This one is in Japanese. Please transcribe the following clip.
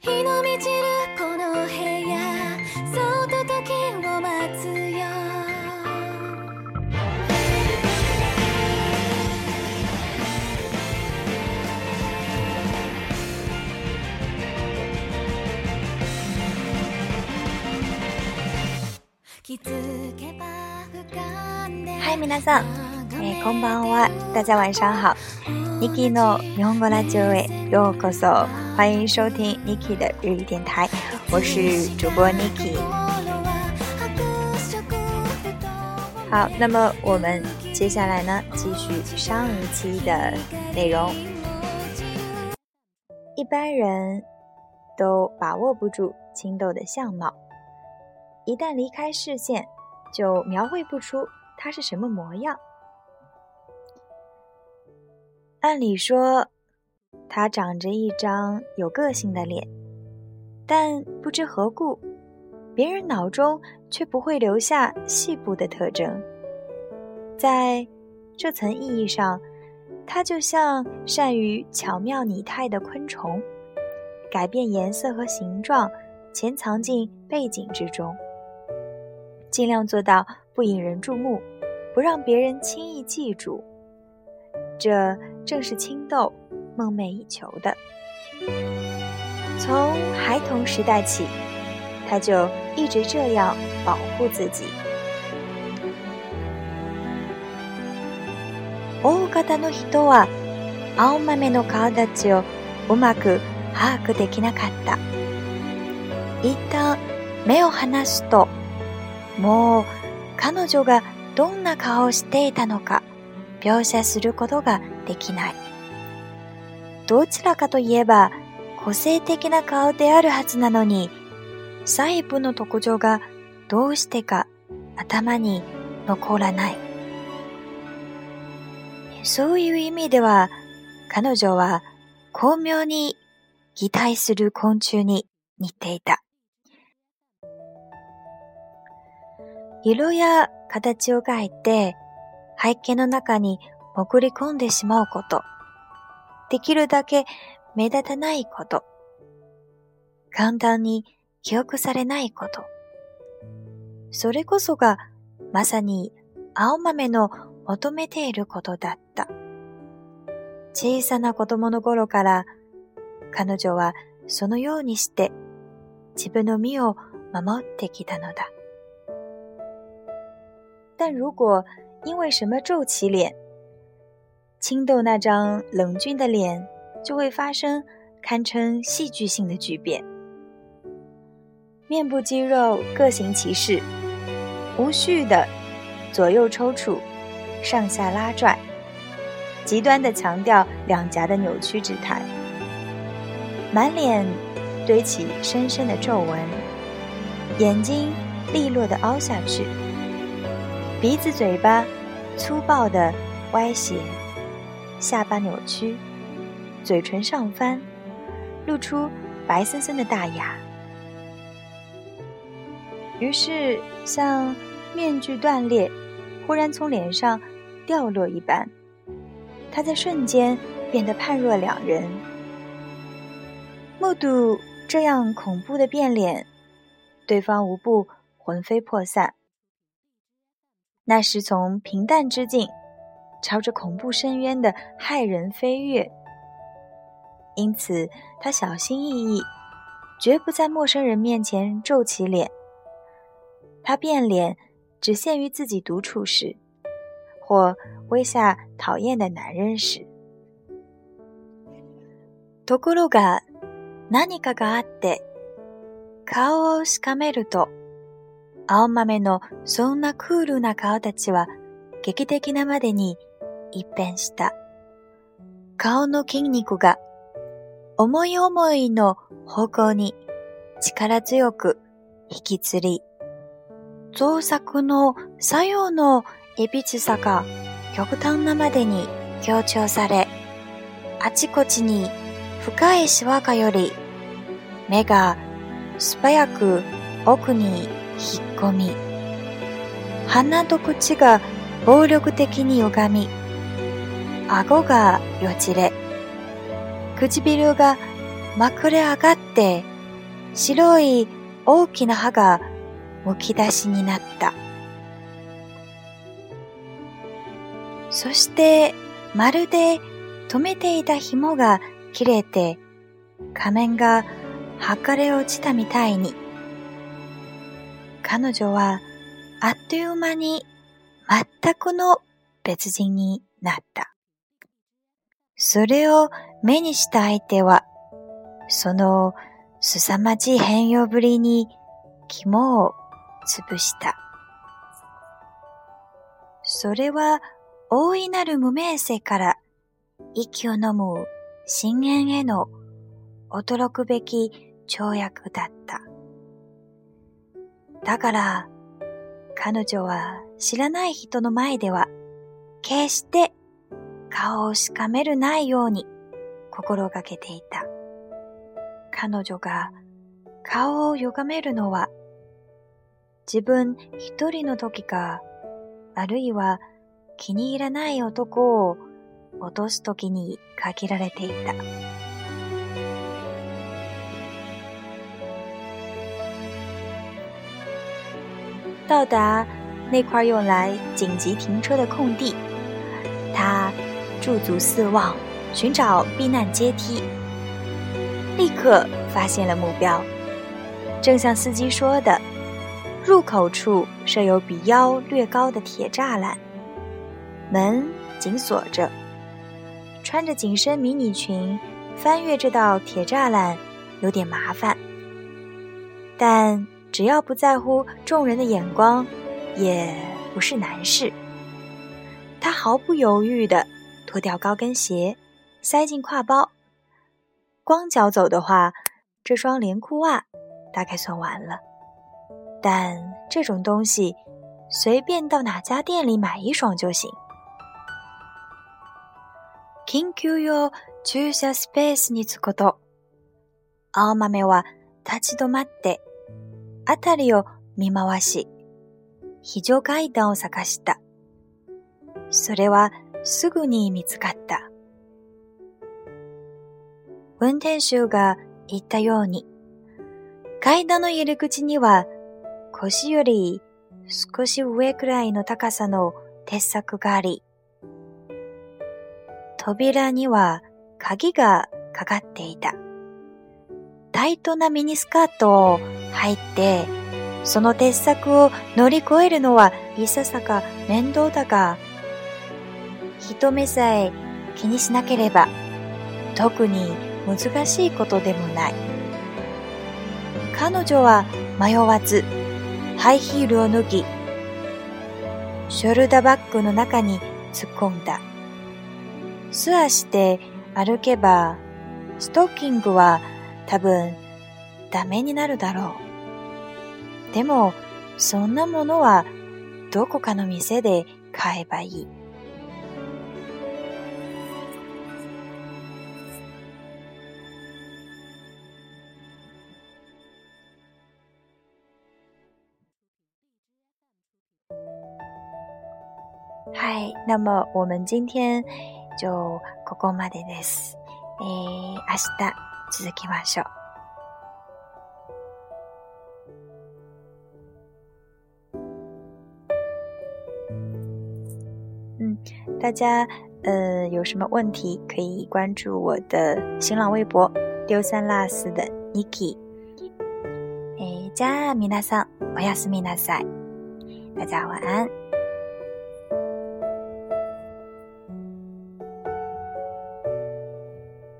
日の満ちるこの部屋そっと時を待つよ。気づけば嗨，皆さん、えー、こんばんは，大家晚上好。Niki の日本語ラジオへようこそ，欢迎收听 Niki 的日语电台，我是主播 Niki。好，那么我们接下来呢，继续上一期的内容。一般人都把握不住青豆的相貌，一旦离开视线， 就描绘不出它是什么模样。按理说，它长着一张有个性的脸，但不知何故，别人脑中却不会留下细部的特征。在这层意义上，它就像善于巧妙拟态的昆虫，改变颜色和形状，潜藏进背景之中，尽量做到不引人注目，不让别人轻易记住。这正是青豆梦寐以求的。从孩童时代起，他就一直这样保护自己。大方の人は青豆の顔立ちをうまく把握できなかった。一旦目を離すと、 もう彼女がどんな顔をしていたのか描写することができない。どちらかといえば個性的な顔であるはずなのに、細部の特徴がどうしてか頭に残らない。そういう意味では、彼女は巧妙に擬態する昆虫に似ていた。色や形を描いて背景の中に潜り込んでしまうこと。できるだけ目立たないこと。簡単に記憶されないこと。それこそがまさに青豆の求めていることだった。小さな子供の頃から彼女はそのようにして自分の身を守ってきたのだ。但如果因为什么皱起脸，青豆那张冷峻的脸就会发生堪称戏剧性的巨变。面部肌肉各行其事，无序的左右抽搐、上下拉拽，极端的强调两颊的扭曲之态，满脸堆起深深的皱纹，眼睛利落的凹下去，鼻子、嘴巴粗暴的歪斜。下巴扭曲，嘴唇上翻，露出白森森的大牙，于是像面具断裂，忽然从脸上掉落一般，他在瞬间变得判若两人。目睹这样恐怖的变脸，对方无不魂飞魄散。那是从平淡之境。朝着恐怖深渊的骇人飞跃，因此他小心翼翼，绝不在陌生人面前皱起脸。他变脸只限于自己独处时，或威吓讨厌的男人时。ところが何かがあって顔をしかめると、 青豆のそんなクールな顔たちは劇的なまでに一変した。顔の筋肉が思い思いの方向に力強く引きつり、造作の作用のいびつさが極端なまでに強調され、あちこちに深いシワがより、目が素早く奥に引っ込み、鼻と口が暴力的に歪み、顎がよじれ、唇がまくれ上がって、白い大きな歯がむき出しになった。そして、まるで止めていた紐が切れて、仮面が剥かれ落ちたみたいに、彼女はあっという間に全くの別人になった。それを目にした相手は、その凄まじい変容ぶりに肝を潰した。それは大いなる無名性から息を飲む深淵への驚くべき跳躍だった。だから、彼女は知らない人の前では、決して顔をしかめるないように心がけていた。彼女が顔を歪めるのは、自分一人の時か、あるいは気に入らない男を落とす時に限られていた。到达那块用来紧急停车的空地，他驻足四望，寻找避难阶梯。立刻发现了目标，正像司机说的，入口处设有比腰略高的铁栅栏，门紧锁着。穿着紧身迷你裙翻越这道铁栅栏有点麻烦，但。只要不在乎众人的眼光，也不是难事。他毫不犹豫地脱掉高跟鞋，塞进挎包。光脚走的话，这双连裤袜大概算完了。但这种东西，随便到哪家店里买一双就行。緊急用駐車スペースに着くと、青豆は立ち止まって。 あたりを見回し、非常階段を探した。それはすぐに見つかった。運転手が言ったように、階段の入り口には腰より少し上くらいの高さの鉄柵があり、扉には鍵がかかっていた。タイトなミニスカートを入って、その鉄柵を乗り越えるのはいささか面倒だが、人目さえ気にしなければ、特に難しいことでもない。彼女は迷わず、ハイヒールを脱ぎ、ショルダーバッグの中に突っ込んだ。素足で歩けば、ストッキングは多分ダメになるだろう。でも、そんなものはどこかの店で買えばいい。はい。那么我们今天就ここまでです。えー、明日続きましょう。大家呃有什么问题可以关注我的新浪微博丢三落四的 Niki。えじゃあ皆さんおやすみなさい。大家晚安。